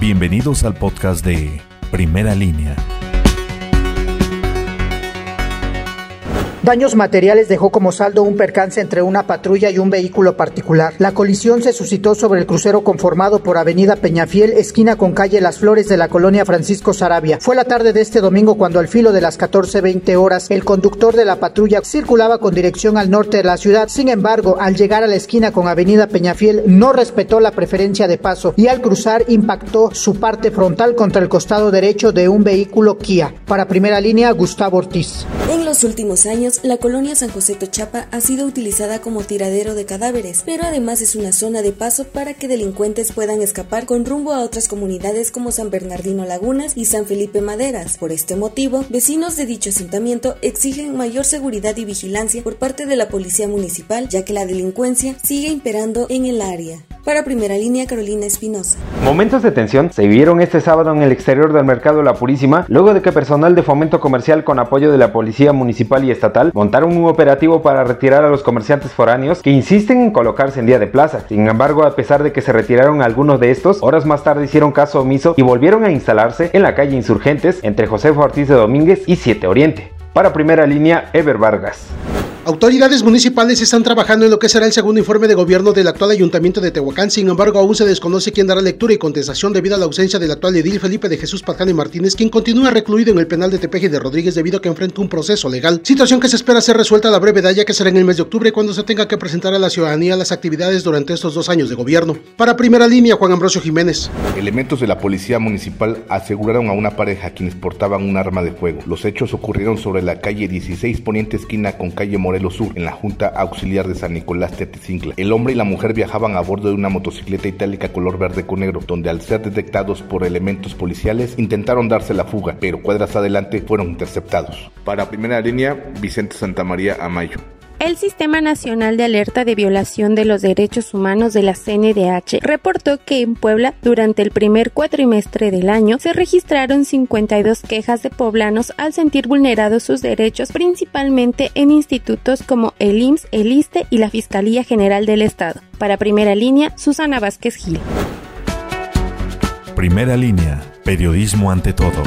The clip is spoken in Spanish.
Bienvenidos al podcast de Primera Línea. Daños materiales dejó como saldo un percance entre una patrulla y un vehículo particular. La colisión se suscitó sobre el crucero conformado por Avenida Peñafiel, esquina con calle Las Flores de la colonia Francisco Sarabia. Fue la tarde de este domingo cuando al filo de las 14:20 horas el conductor de la patrulla circulaba con dirección al norte de la ciudad. Sin embargo, al llegar a la esquina con Avenida Peñafiel no respetó la preferencia de paso y al cruzar impactó su parte frontal contra el costado derecho de un vehículo Kia. Para primera línea, Gustavo Ortiz. En los últimos años la colonia San José Tochapa ha sido utilizada como tiradero de cadáveres, pero además es una zona de paso para que delincuentes puedan escapar con rumbo a otras comunidades como San Bernardino Lagunas y San Felipe Maderas. Por este motivo, vecinos de dicho asentamiento exigen mayor seguridad y vigilancia por parte de la policía municipal, ya que la delincuencia sigue imperando en el área. Para primera línea, Carolina Espinosa. Momentos de tensión se vivieron este sábado en el exterior del mercado La Purísima, luego de que personal de fomento comercial con apoyo de la policía municipal y estatal montaron un operativo para retirar a los comerciantes foráneos que insisten en colocarse en día de plaza. Sin embargo, a pesar de que se retiraron algunos de estos, horas más tarde hicieron caso omiso y volvieron a instalarse en la calle Insurgentes entre José Ortiz de Domínguez y 7 Oriente. Para primera línea, Ever Vargas. Autoridades municipales están trabajando en lo que será el segundo informe de gobierno del actual ayuntamiento de Tehuacán, sin embargo aún se desconoce quién dará lectura y contestación debido a la ausencia del actual edil Felipe de Jesús y Martínez, quien continúa recluido en el penal de Tepeje de Rodríguez debido a que enfrenta un proceso legal, situación que se espera ser resuelta a la brevedad ya que será en el mes de octubre cuando se tenga que presentar a la ciudadanía las actividades durante estos dos años de gobierno. Para primera línea, Juan Ambrosio Jiménez. Elementos de la policía municipal aseguraron a una pareja quienes portaban un arma de fuego. Los hechos ocurrieron sobre la calle 16 Poniente esquina con calle Sur, en la Junta Auxiliar de San Nicolás Tetecincla. El hombre y la mujer viajaban a bordo de una motocicleta itálica color verde con negro, donde al ser detectados por elementos policiales intentaron darse la fuga, pero cuadras adelante fueron interceptados. Para primera línea, Vicente Santamaría Amayo. El Sistema Nacional de Alerta de Violación de los Derechos Humanos de la CNDH reportó que en Puebla durante el primer cuatrimestre del año se registraron 52 quejas de poblanos al sentir vulnerados sus derechos principalmente en institutos como el IMSS, el ISTE y la Fiscalía General del Estado. Para primera línea, Susana Vázquez Gil. Primera línea, periodismo ante todo.